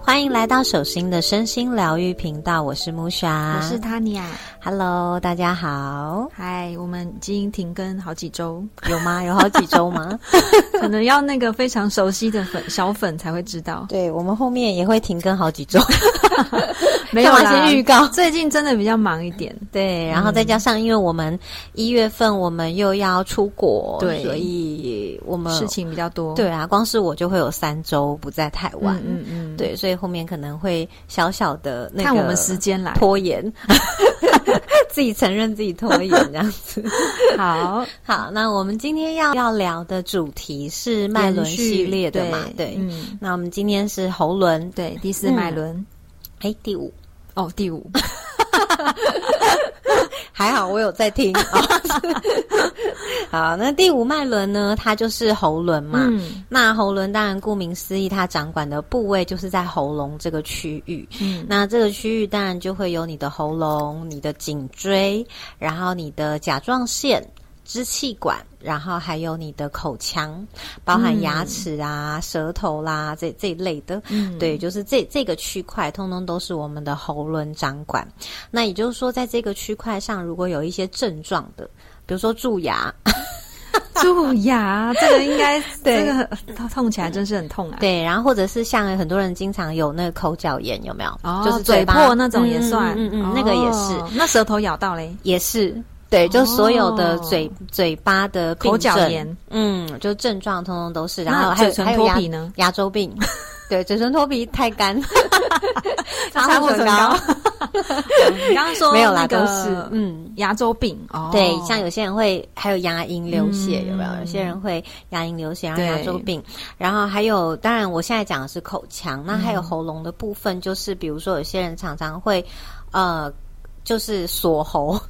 欢迎来到手心的身心疗愈频道，我是木莎，我是 Tanya。Hello，大家好，嗨，我们已经停更好几周，有吗？有好几周吗？可能要那个非常熟悉的粉小粉才会知道。对我们后面也会停更好几周，没有先预告最近真的比较忙一点，对，然后再加上因为我们一月份我们又要出国，对。所以我们事情比较多。对啊，光是我就会有三周不在台湾，嗯嗯嗯，对，所以后面可能会小小的那个看我们时间来。拖延，自己承认自己拖延这样子。好，好，那我们今天要要聊的主题是脉轮系列的嘛？对，嗯，那我们今天是喉轮，对，第四脉轮，哎、第五，哦，第五，还好我有在听。好，那第五脉轮呢？它就是喉轮嘛。嗯那喉轮当然顾名思义，它掌管的部位就是在喉咙这个区域。嗯，那这个区域当然就会有你的喉咙、你的颈椎，然后你的甲状腺。支气管，然后还有你的口腔，包含牙齿啊、舌头啦这这一类的，嗯对，就是这这个区块，通通都是我们的喉轮掌管。那也就是说，在这个区块上，如果有一些症状的，比如说蛀牙，蛀牙，这个应该，对这个痛痛起来真是很痛啊。对，然后或者是像很多人经常有那个口角炎，有没有？哦，就是嘴巴破那种也算，嗯嗯嗯，那个也是，哦那舌头咬到嘞，也是。对，就所有的哦嘴、嘴巴的口角炎，嗯，就症状通通都是，然那后还有嘴唇还有牙脱皮呢？牙周病，对，嘴唇脱皮太干，擦护唇膏。你刚刚说没有啦，都是嗯。牙周病。哦，对，像有些人会还有牙龈流血，有没有？嗯有些人会牙龈流血，然后牙周病，然后还有，当然我现在讲的是口腔，那还有喉咙的部分，就是比如说有些人常常会，呃，就是锁喉，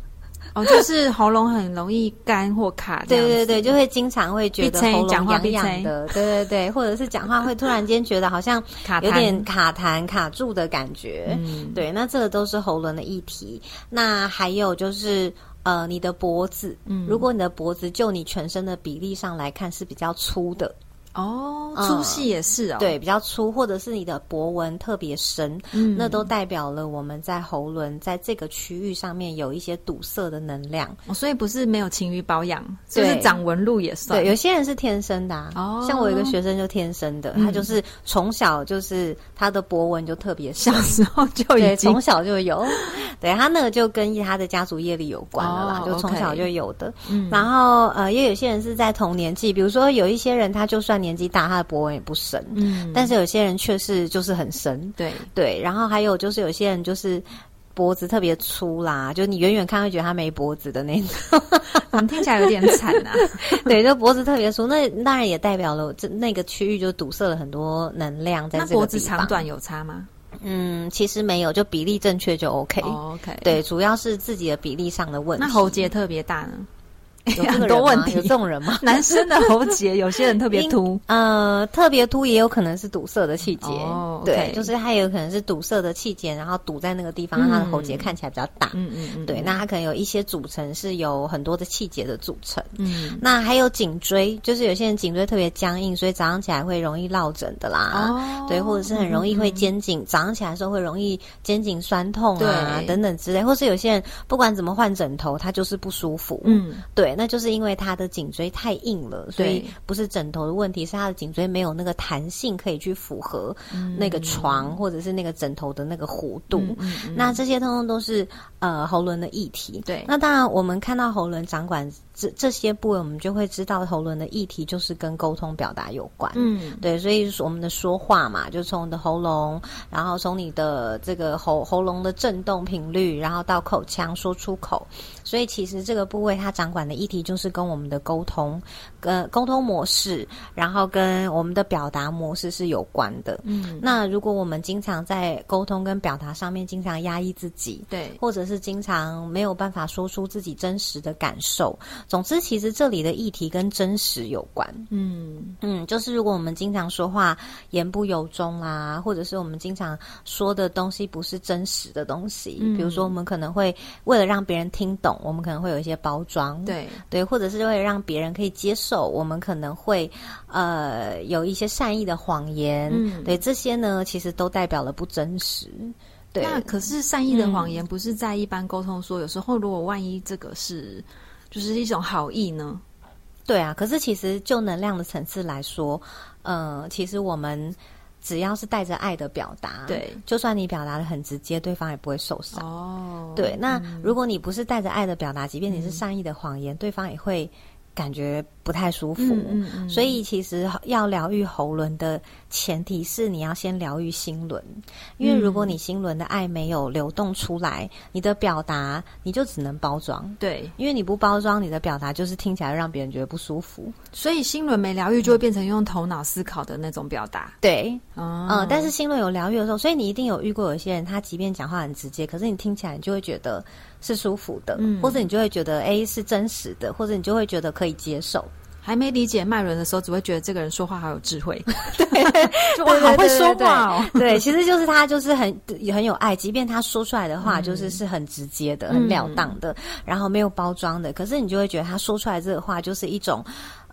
哦，就是喉咙很容易干或卡对对对，就会经常会觉得喉咙痒痒的，对对对，或者是讲话会突然间觉得好像卡有点卡痰卡住的感觉，嗯，对，那这个都是喉轮的议题。那还有就是。呃，你的脖子，嗯。如果你的脖子就你全身的比例上来看是比较粗的，哦，嗯。粗细也是哦，对，比较粗，或者是你的脖纹特别深，嗯。那都代表了我们在喉轮在这个区域上面有一些堵塞的能量。哦，所以不是没有勤于保养，就是长纹路也算，对，有些人是天生的、啊，哦像我有一个学生就天生的，嗯他就是从小就是他的脖纹就特别深小，时候就对，已经从小就有，对他那个就跟他的家族业力有关了啦，哦就从小就有的。嗯然后呃，也有些人是在同年纪，比如说有一些人他就算年纪大，他的脖纹也不深，嗯，但是有些人却是就是很深，对，对。然后还有就是有些人就是。脖子特别粗啦，就你远远看会觉得他没脖子的那种，怎么听起来有点惨啊？对，就脖子特别粗，那当然也代表了这那个区域就堵塞了很多能量在这个地方。脖子长短有差吗？嗯，其实没有，就比例正确就 OK。哦 OK，对，主要是自己的比例上的问题。那喉结特别大呢？有 这个很多问题有这种人吗？男生的喉结有些人特别 凸，呃，特别凸也有可能是堵塞的气结，哦对就是它有可能是堵塞的气结，然后堵在那个地方，让它的喉结看起来比较大。嗯嗯嗯，对，那它可能有一些组成是有很多的气结的组成。嗯那还有颈椎，就是有些人颈椎特别僵硬，所以早上起来会容易落枕的啦。哦对，或者是很容易会肩颈，早上起来的时候会容易肩颈酸痛啊等等之类，或是有些人不管怎么换枕头，他就是不舒服。嗯对，那就是因为他的颈椎太硬了，所以不是枕头的问题，是他的颈椎没有那个弹性可以去符合嗯那个床、或者是那个枕头的那个弧度。那这些通通都是呃喉轮的议题。对那当然我们看到喉轮掌管这这些部位，我们就会知道喉轮的议题就是跟沟通表达有关。嗯对，所以我们的说话嘛，就从你的喉咙，然后从你的这个喉喉咙的震动频率，然后到口腔说出口。所以其实这个部位它掌管的议议题就是跟我们的沟通、跟沟通模式，然后跟我们的表达模式是有关的。嗯，那如果我们经常在沟通跟表达上面经常压抑自己，对，或者是经常没有办法说出自己真实的感受，总之，其实这里的议题跟真实有关。嗯。嗯，就是如果我们经常说话言不由衷啦，或者是我们经常说的东西不是真实的东西，嗯。比如说我们可能会为了让别人听懂，我们可能会有一些包装，对，对，或者是为了让别人可以接受，我们可能会呃有一些善意的谎言，嗯对，这些呢其实都代表了不真实，对，那可是善意的谎言不是在一般沟通说，有时候如果万一这个是就是一种好意呢？对啊，可是其实就能量的层次来说，呃，其实我们只要是带着爱的表达，对，就算你表达的很直接，对方也不会受伤。哦，对，那如果你不是带着爱的表达，即便你是善意的谎言，对方也会感觉不太舒服。嗯嗯嗯所以其实要疗愈喉轮的前提是你要先疗愈心轮，因为如果你心轮的爱没有流动出来，你的表达你就只能包装。对，因为你不包装，你的表达就是听起来让别人觉得不舒服。所以心轮没疗愈，就会变成用头脑思考的那种表达。对，哦嗯，但是心轮有疗愈的时候，所以你一定有遇过有些人，他即便讲话很直接，可是你听起来你就会觉得是舒服的，嗯或者你就会觉得哎是真实的，或者你就会觉得可以接受。还没理解麦伦的时候，只会觉得这个人说话好有智慧，对，我，好会说话哦。对，其实就是他就是很很有爱，即便他说出来的话就是是很直接的、很了当的，然后没有包装的，可是你就会觉得他说出来这个话就是一种。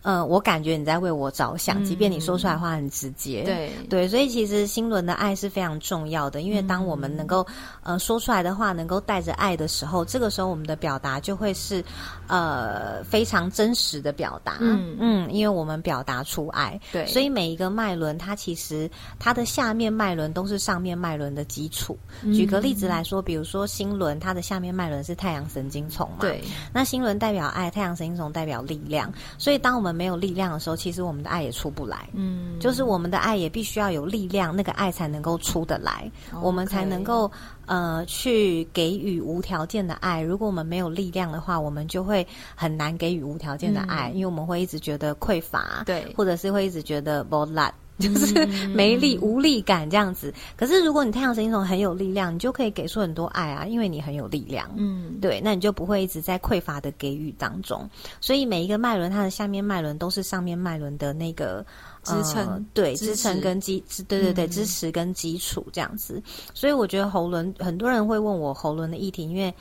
呃，我感觉你在为我着想，即便你说出来话很直接，对。对，所以其实心轮的爱是非常重要的，因为当我们能够、呃说出来的话能够带着爱的时候，这个时候我们的表达就会是呃非常真实的表达，嗯。嗯，因为我们表达出爱，对。所以每一个脉轮它其实它的下面脉轮都是上面脉轮的基础。嗯。举个例子来说，比如说心轮，它的下面脉轮是太阳神经丛嘛，对，那心轮代表爱，太阳神经丛代表力量，所以当我们没有力量的时候，其实我们的爱也出不来。嗯，就是我们的爱也必须要有力量，那个爱才能够出得来，我们才能够呃去给予无条件的爱。如果我们没有力量的话，我们就会很难给予无条件的爱，因为我们会一直觉得匮乏，对或者是会一直觉得不烂。就是没力、无力感这样子。可是如果你太阳神经丛很有力量，你就可以给出很多爱啊，因为你很有力量。嗯，对，那你就不会一直在匮乏的给予当中。所以每一个脉轮，它的下面脉轮都是上面脉轮的那个支撑呃对，支支撑跟基，支对对对，嗯支持跟基础这样子。所以我觉得喉轮，很多人会问我喉轮的议题，因为。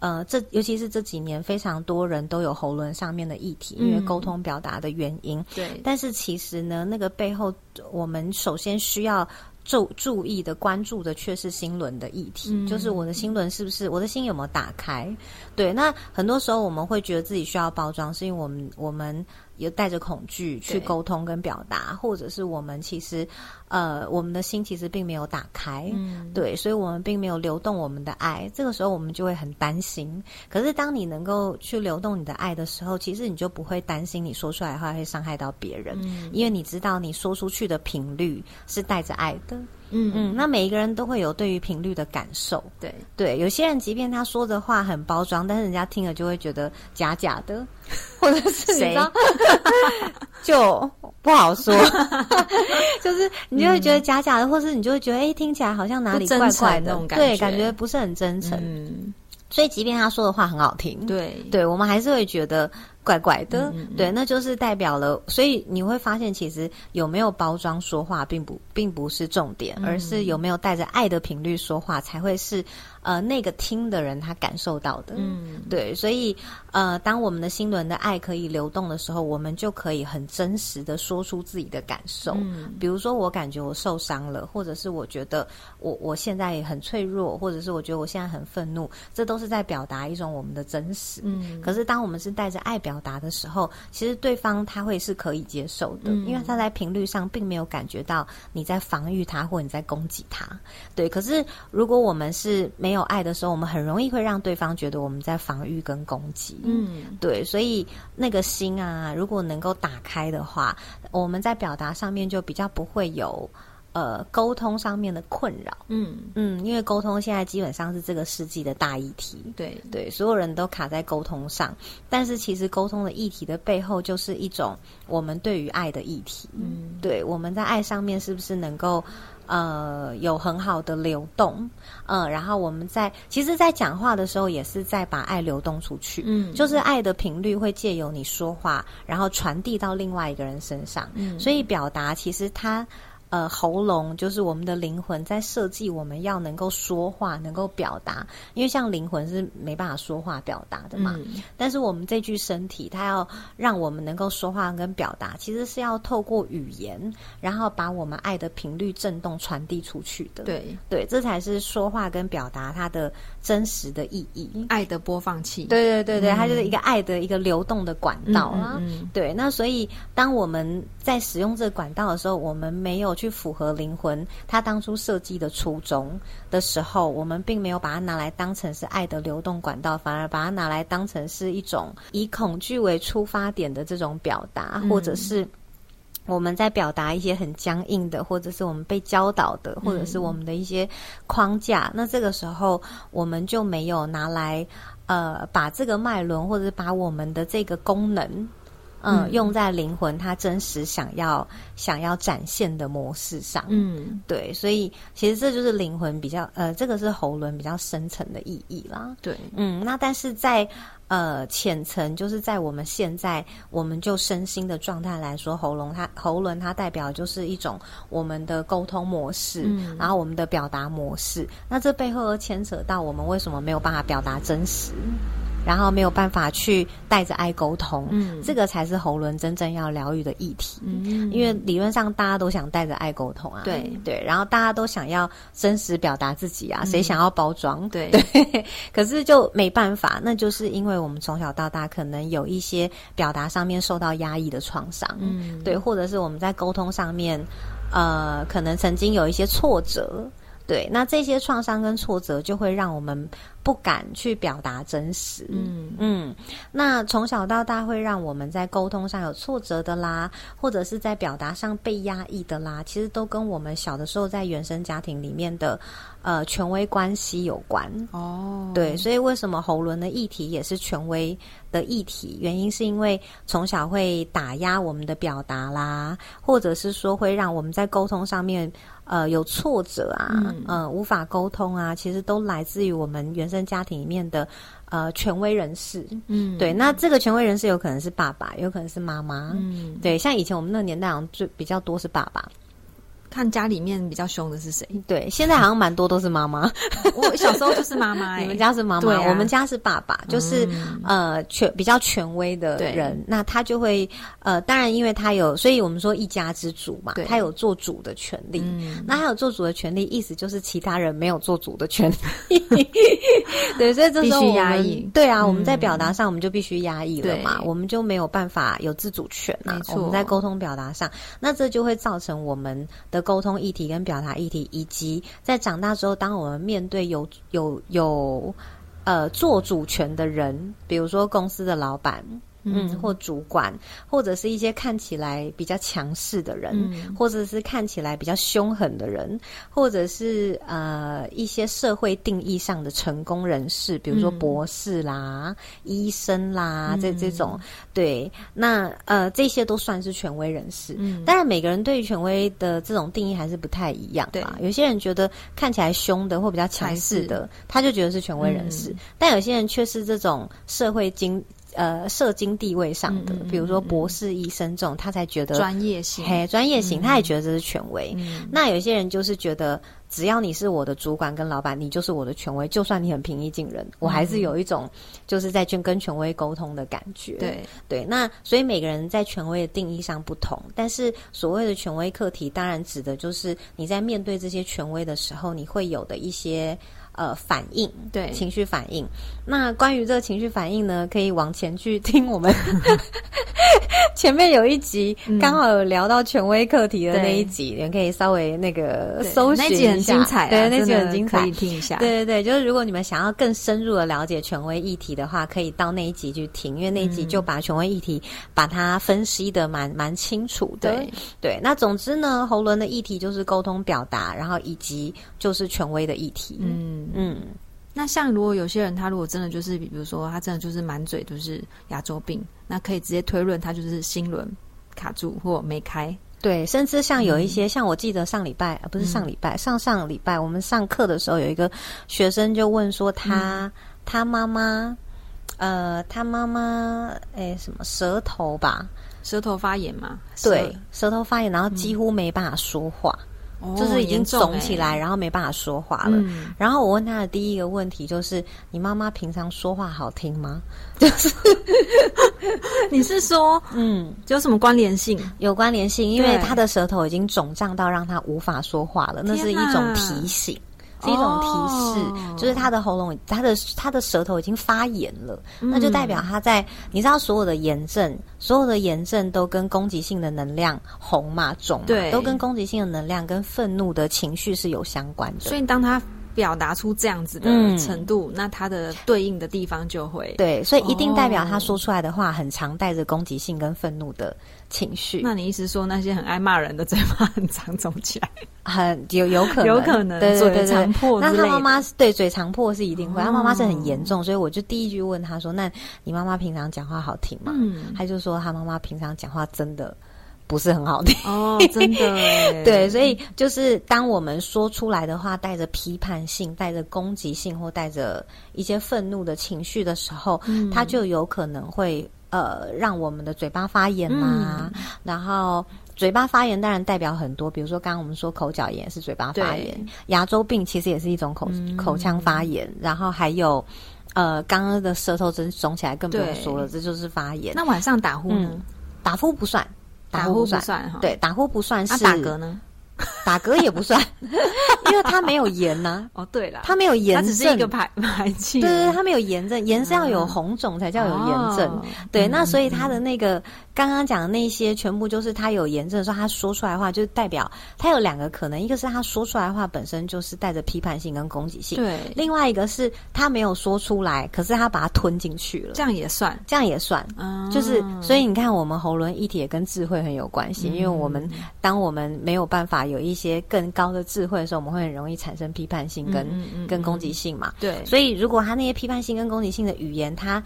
呃，这尤其是这几年，非常多人都有喉轮上面的议题，因为嗯沟通表达的原因。对，但是其实呢，那个背后，我们首先需要注注意的、关注的，却是心轮的议题，嗯就是我的心轮是不是我的心有没有打开？对，那很多时候我们会觉得自己需要包装，是因为我们我们有带着恐惧去沟通跟表达，或者是我们其实呃，我们的心其实并没有打开。嗯，对，所以我们并没有流动我们的爱，这个时候我们就会很担心。可是当你能够去流动你的爱的时候，其实你就不会担心你说出来的话会伤害到别人，嗯因为你知道你说出去的频率是带着爱的。嗯嗯，那每一个人都会有对于频率的感受。对，对，有些人即便他说的话很包装，但是人家听了就会觉得假假的，或者是你谁知道，就不好说，就是你就会觉得假假的，或是你就会觉得哎、听起来好像哪里怪怪的。诚那种，感对，感觉不是很真诚。嗯，所以即便他说的话很好听，对，对我们还是会觉得怪怪的，嗯嗯嗯对，那就是代表了。所以你会发现，其实有没有包装说话，并不并不是重点，嗯而是有没有带着爱的频率说话，才会是呃那个听的人他感受到的。嗯，对，所以呃，当我们的心轮的爱可以流动的时候，我们就可以很真实的说出自己的感受。嗯比如说，我感觉我受伤了，或者是我觉得我我现在也很脆弱，或者是我觉得我现在很愤怒，这都是在表达一种我们的真实。嗯，可是，当我们是带着爱表达的时候，其实对方他会是可以接受的，嗯因为他在频率上并没有感觉到你在防御他或你在攻击他。对，可是如果我们是没有爱的时候，我们很容易会让对方觉得我们在防御跟攻击。嗯，对，所以那个心啊，如果能够打开的话，我们在表达上面就比较不会有呃沟通上面的困扰。嗯，嗯，因为沟通现在基本上是这个世纪的大议题。对，对，所有人都卡在沟通上，但是其实沟通的议题的背后，就是一种我们对于爱的议题。嗯，对，我们在爱上面是不是能够呃有很好的流动？嗯、然后我们在其实，在讲话的时候，也是在把爱流动出去。嗯，就是爱的频率会借由你说话，然后传递到另外一个人身上。嗯所以表达其实它。呃，喉咙就是我们的灵魂在设计我们要能够说话、能够表达，因为像灵魂是没办法说话表达的嘛。嗯但是我们这具身体，它要让我们能够说话跟表达，其实是要透过语言，然后把我们爱的频率震动传递出去的。对，对，这才是说话跟表达它的真实的意义。爱的播放器。对对对对，嗯它就是一个爱的一个流动的管嗯，道啦。嗯嗯对，那所以当我们在使用这个管道的时候，我们没有去符合灵魂它当初设计的初衷的时候，我们并没有把它拿来当成是爱的流动管道，反而把它拿来当成是一种以恐惧为出发点的这种表达，嗯或者是。我们在表达一些很僵硬的，或者是我们被教导的，或者是我们的一些框架。那这个时候，我们就没有拿来呃，把这个脉轮，或者把我们的这个功能，嗯，嗯用在灵魂它真实想要想要展现的模式上。嗯，对，所以其实这就是灵魂比较呃，这个是喉轮比较深层的意义啦。对，嗯，那但是在呃浅层，就是在我们现在我们就身心的状态来说，喉咙它喉轮它代表就是一种我们的沟通模式，嗯然后我们的表达模式。那这背后又牵扯到我们为什么没有办法表达真实，然后没有办法去带着爱沟通，嗯这个才是喉轮真正要疗愈的议题。嗯，因为理论上大家都想带着爱沟通啊，对对，然后大家都想要真实表达自己啊，谁想要包装？嗯对对，可是就没办法，那就是因为我们从小到大可能有一些表达上面受到压抑的创伤，嗯对，或者是我们在沟通上面，呃，可能曾经有一些挫折。对，那这些创伤跟挫折就会让我们不敢去表达真实。嗯嗯，那从小到大会让我们在沟通上有挫折的啦，或者是在表达上被压抑的啦，其实都跟我们小的时候在原生家庭里面的呃权威关系有关。哦，对，所以为什么喉轮的议题也是权威的议题？原因是因为从小会打压我们的表达啦，或者是说会让我们在沟通上面呃有挫折啊，嗯呃无法沟通啊，其实都来自于我们原生家庭里面的呃权威人士。嗯，对，那这个权威人士有可能是爸爸，有可能是妈妈。嗯，对，像以前我们那个年代，好像最比较多是爸爸。看家里面比较凶的是谁？对，现在好像蛮多都是妈妈。我小时候就是妈妈、欸，你们家是妈妈，啊。我们家是爸爸，就是、嗯。呃权比较权威的人，那他就会呃，当然因为他有，所以我们说一家之主嘛，他有做主的权利。嗯。那他有做主的权利，意思就是其他人没有做主的权利。对，所以这时候压抑。对啊，我们嗯在表达上我们就必须压抑了嘛，我们就没有办法有自主权啊没。错。我们在沟通表达上，那这就会造成我们的沟通议题跟表达议题，以及在长大之后，当我们面对有有有呃做主权的人，比如说公司的老板。嗯，或主管，或者是一些看起来比较强势的人，嗯。或者是看起来比较凶狠的人，或者是呃一些社会定义上的成功人士，比如说嗯。博士啦、医生啦，这嗯。这种，对，那呃这些都算是权威人士。嗯。当然，每个人对于权威的这种定义还是不太一样对。嘛。有些人觉得看起来凶的或比较强势的，他就觉得是权威人士；嗯但有些人却是这种社会经呃社经地位上的，嗯嗯嗯比如说博士、医生这种，他才觉得专业性，嘿专业型，嗯。他也觉得这是权威。嗯。那有些人就是觉得，只要你是我的主管跟老板，你就是我的权威，就算你很平易近人，我还是有一种就是在跟跟权威沟通的感觉。对，对，那所以每个人在权威的定义上不同，但是所谓的权威课题，当然指的就是你在面对这些权威的时候，你会有的一些呃反应，对情绪反应。那关于这个情绪反应呢，可以往前去听我们 前面有一集，刚好有聊到权威课题的那一集，你可以稍微那个搜寻那集很一下精彩啊，对，那集很精彩可以。听一下。对对对，就是如果你们想要更深入的了解权威议题的话，可以到那一集去听，因为那一集就把权威议题把它分析的蛮蛮清楚的。对对，那总之呢，喉轮的议题就是沟通表达，然后以及就是权威的议题。嗯，嗯，那像如果有些人他如果真的就是，比如说他真的就是满嘴都是牙周病，那可以直接推论他就是心轮卡住或没开。对，甚至像有一些，像我记得上礼拜，呃，不是上礼拜，上上礼拜我们上课的时候，有一个学生就问说他，他妈妈，呃，他妈妈，哎，什么舌头吧？舌头发炎嘛？对，舌头发炎，然后几乎没办法说话。哦就是已经肿起来，然后没办法说话了。嗯然后我问他的第一个问题就是：你妈妈平常说话好听吗？就是 你是说 嗯，有什么关联性？有关联性，因为他的舌头已经肿胀到让他无法说话了，那是一种提醒。是一种提示，哦。就是他的喉咙，他的他的舌头已经发炎了，嗯。那就代表他在你知道所有的炎症，所有的炎症都跟攻击性的能量红嘛肿嘛，对。都跟攻击性的能量跟愤怒的情绪是有相关的。所以当他表达出这样子的嗯程度，那他的对应的地方就会。对，所以一定代表他哦。说出来的话很常带着攻击性跟愤怒的情绪，那你意思说那些很爱骂人的嘴巴很长肿起来？很有有可能，有可能对嘴长破那他妈妈是对嘴长破是一定会，哦他妈妈是很严重，所以我就第一句问他说：“那你妈妈平常讲话好听吗？”嗯，他就说他妈妈平常讲话真的不是很好听。哦，真的，对，所以就是当我们说出来的话带着批判性、带着攻击性或带着一些愤怒的情绪的时候，嗯。它就有可能会呃让我们的嘴巴发炎嘛，嗯然后。嘴巴发炎当然代表很多，比如说刚刚我们说口角炎是嘴巴发炎，牙周病其实也是一种口、嗯口腔发炎，然后还有呃刚刚的舌头真肿起来更不用说了，这就是发炎。那晚上打呼呢？打呼不算，打呼不算，哈。对，打呼不算是、那打嗝呢？打嗝也不算，因为它没有炎呐、哦，对了，它没有炎症，它只是一个排 排气。对对对，它没有炎症，炎是要有红肿才叫有炎症。哦。对，那嗯所以它的那个刚刚讲的那些，全部就是它有炎症的时候，他说出来的话，就代表它有两个可能，一个是他说出来的话本身就是带着批判性跟攻击性，对，另外一个是他没有说出来，可是他把它吞进去了，这样也算。这样也算。嗯就是，所以你看，我们喉轮一体也跟智慧很有关系，因为我们当我们没有办法有一些更高的智慧的时候，我们会很容易产生批判性跟、嗯嗯嗯跟攻击性嘛。对，所以，如果他那些批判性跟攻击性的语言，他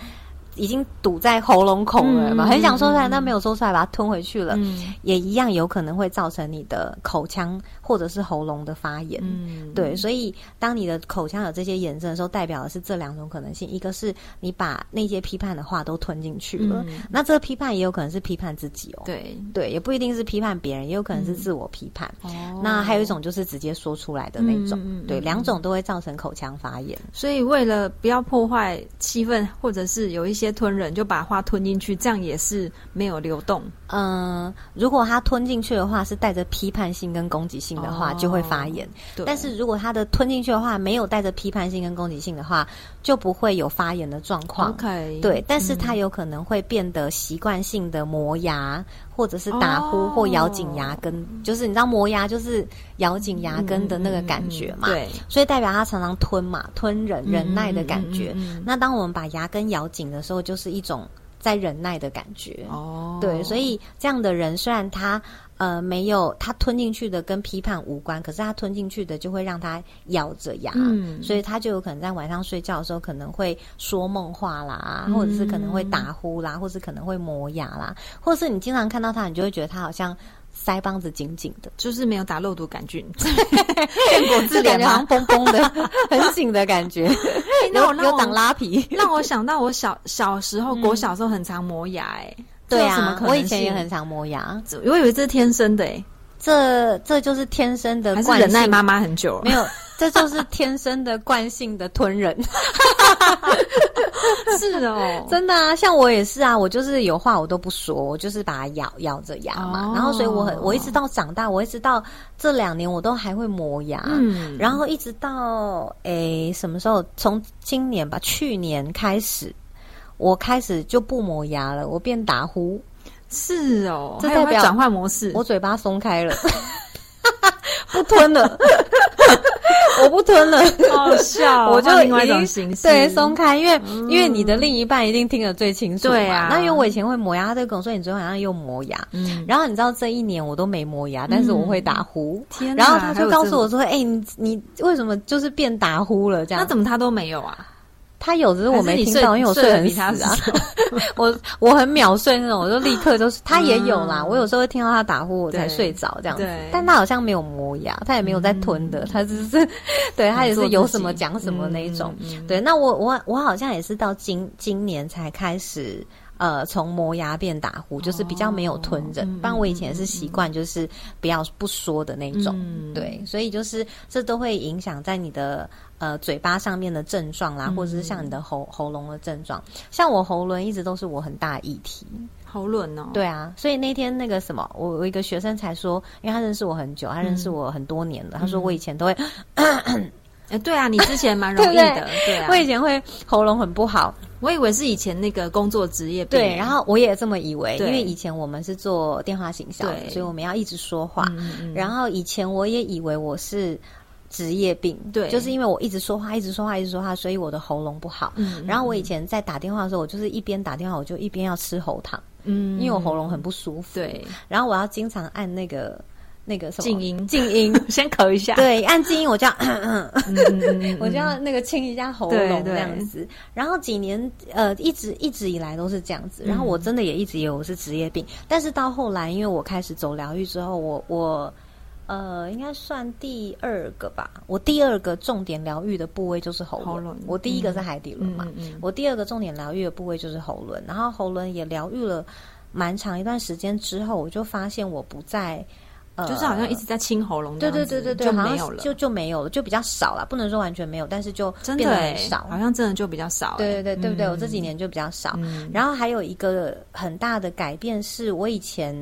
已经堵在喉咙孔了嘛，嗯很想说出来，但没有说出来，把它吞回去了，嗯也一样有可能会造成你的口腔或者是喉咙的发炎。嗯，对，所以当你的口腔有这些炎症的时候，代表的是这两种可能性：一个是你把那些批判的话都吞进去了，嗯那这个批判也有可能是批判自己哦。对。对，也不一定是批判别人，也有可能是自我批判。哦那还有一种就是直接说出来的那种，对，两种都会造成口腔发炎。所以为了不要破坏气氛，或者是有一些吞人，就把话吞进去，这样也是没有流动。嗯，如果他吞进去的话是带着批判性跟攻击性的话，哦就会发炎。对，但是如果他的吞进去的话没有带着批判性跟攻击性的话，就不会有发炎的状况。OK，对，但是它嗯有可能会变得习惯性的磨牙，或者是打呼哦或咬紧牙根，就是你知道磨牙就是咬紧牙根的那个感觉嘛。嗯对，所以代表他常常吞嘛，吞忍忍耐的感觉。那当我们把牙根咬紧的时候，就是一种在忍耐的感觉。哦，对，所以这样的人虽然他呃没有他吞进去的跟批判无关，可是他吞进去的就会让他咬着牙，嗯。所以他就有可能在晚上睡觉的时候可能会说梦话啦，嗯。或者是可能会打呼啦，或是可能会磨牙啦，或是你经常看到他，你就会觉得他好像腮帮子紧紧的，就是没有打肉毒杆菌。变果子脸好像绷绷的，很紧的感觉，有那我有长拉皮。让我想到我小小时候，国小时候很常磨牙、哎、这对有什么可，能啊我以前也很常磨牙，我以为这是天生的、哎，这这就是天生的还是惯性，忍耐妈妈很久了没？有，这就是天生的惯性的吞人。是哦，真的啊，像我也是啊，我就是有话我都不说，我就是把它咬咬着牙嘛。哦然后所以我很，我一直到长大，我一直到这两年我都还会磨牙。嗯然后一直到诶什么时候？从今年吧，去年开始，我开始就不磨牙了，我变打呼，是哦，这代表转换模式。我嘴巴松开了，不吞了，我不吞了。好好笑哦，我就换另外一种形式，对松开，因为、因为你的另一半一定听得最清楚嘛。对啊那因为我以前会磨牙，他就跟我说你昨天晚上又磨牙，嗯，然后你知道这一年我都没磨牙，但是我会打呼。天哪，然后他就告诉我说：“哎、你你为什么就是变打呼了？”这这，样那怎么他都没有啊？他有，只是我没听到，因为我睡很死啊。我我很秒睡那种，我就立刻就是他也有啦。嗯我有时候会听到他打呼，我才睡着这样子。但他好像没有磨牙，他也没有在吞的，他只是 对他也是有什么讲什么那一种。对，那我我我好像也是到今今年才开始。呃，从磨牙变打呼，就是比较没有吞忍。嗯不然我以前也是习惯，就是不要不说的那种。嗯对，所以就是这都会影响在你的呃嘴巴上面的症状啦，或者是像你的喉喉咙的症状。像我喉咙一直都是我很大的议题。喉咙哦。对啊，所以那天那个什么，我我一个学生才说，因为他认识我很久，他认识我很多年了，他说我以前都会，哎，对啊，你之前蛮 容易的，对啊我。以前会喉咙很不好，我以为是以前那个工作职业病对，然后我也这么以为，因对为以前我们是做电话行销，对。所以我们要一直说话，嗯嗯嗯。然后以前我也以为我是职业病，对。就是因为我一直说话，一直说话，一直说话，所以我的喉咙不好。嗯。然后我以前在打电话的时候，我就是一边打电话，我就一边要吃喉糖，嗯。因为我喉咙很不舒服。对，然后我要经常按那个那个什么静音静音。先咳一下，对，按静音我就要，我就要那个清一下喉咙这样子。然后几年呃，一直一直以来都是这样子。然后我真的也一直以为我是职业病，但是到后来，因为我开始走疗愈之后，我我呃，应该算第二个吧。我第二个重点疗愈的部位就是喉咙。喉我第一个是海底轮嘛，嗯嗯嗯我第二个重点疗愈的部位就是喉咙。然后喉咙也疗愈了蛮长一段时间之后，我就发现我不再。呃，就是好像一直在清喉咙对，对对对对，就没有了，就就没有了，就比较少了，不能说完全没有，但是就真的很少。好像真的就比较少欸。对对对对不对？我这几嗯年就比较少。嗯然后还有一个很大的改变是，我以前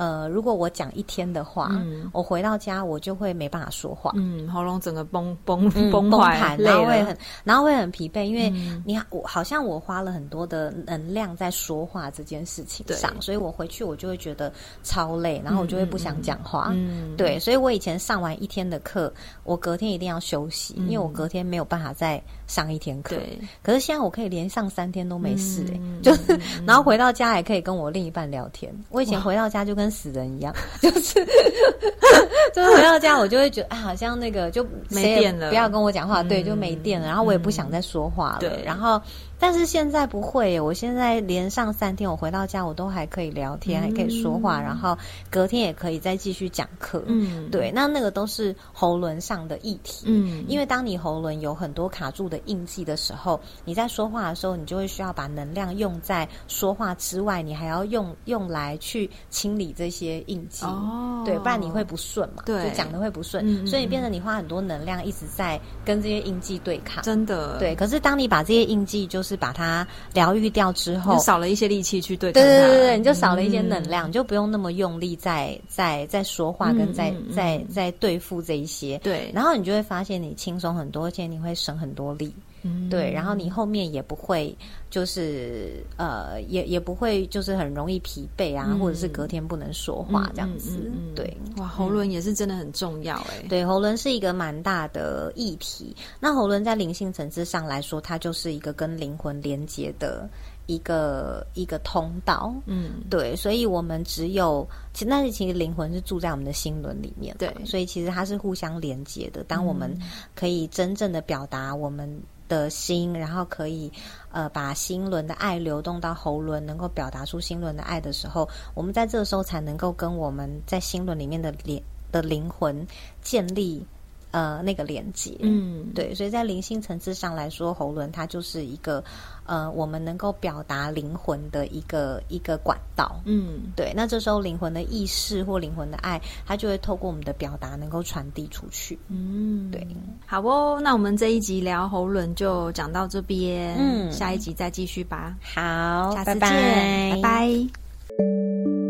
呃，如果我讲一天的话，嗯我回到家我就会没办法说话。嗯，喉咙整个崩崩嗯崩坏，崩盘，然后会很，然后会很疲惫，因为嗯你我好像我花了很多的能量在说话这件事情上，所以我回去我就会觉得超累，然后我就会不想讲话。嗯，对，所以我以前上完一天的课，我隔天一定要休息，因为我隔天没有办法再上一天课。对，可是现在我可以连上三天都没事哎、嗯就是然后回到家还可以跟我另一半聊天。我以前回到家就跟死人一样，就是 就是回到家我就会觉得啊，好像那个就没电了。不要跟我讲话，对，嗯就没电了，然后我也不想再说话了。对。然后但是现在不会耶，我现在连上三天，我回到家我都还可以聊天，还可以说话，然后隔天也可以再继续讲课。嗯，对，那那个都是喉轮上的议题。嗯，因为当你喉轮有很多卡住的印记的时候，你在说话的时候，你就会需要把能量用在说话之外，你还要用用来去清理这些印记。哦，对，不然你会不顺嘛，对就讲的会不顺，嗯嗯所以变得你花很多能量一直在跟这些印记对抗。真的对，可是当你把这些印记就是把它疗愈掉之后就，少了一些力气去对抗对对它。对对，你就少了一些能嗯量，你就不用那么用力在在在说话跟在在在对付这一些。对，然后你就会发现你轻松很多，而且你会省很多力，嗯对，然后你后面也不会就是呃，也也不会就是很容易疲惫啊，嗯或者是隔天不能说话这样子，嗯嗯嗯对。哇，喉轮也是真的很重要哎，对，喉轮是一个蛮大的议题。那喉轮在灵性层次上来说，它就是一个跟灵魂连接的一个一个通道。嗯，对，所以我们只有，其实但是其实灵魂是住在我们的心轮里面，对所以其实它是互相连接的。当我们可以真正的表达我们的心，然后可以呃把心轮的爱流动到喉轮，能够表达出心轮的爱的时候，我们在这个时候才能够跟我们在心轮里面的灵的灵魂建立。呃那个连接。嗯，对，所以在灵性层次上来说，喉轮它就是一个呃我们能够表达灵魂的一个一个管道。嗯，对，那这时候灵魂的意识或灵魂的爱，它就会透过我们的表达能够传递出去。嗯，对，好哦，那我们这一集聊喉轮就讲到这边，嗯。下一集再继续吧，好，下次拜拜。见，拜拜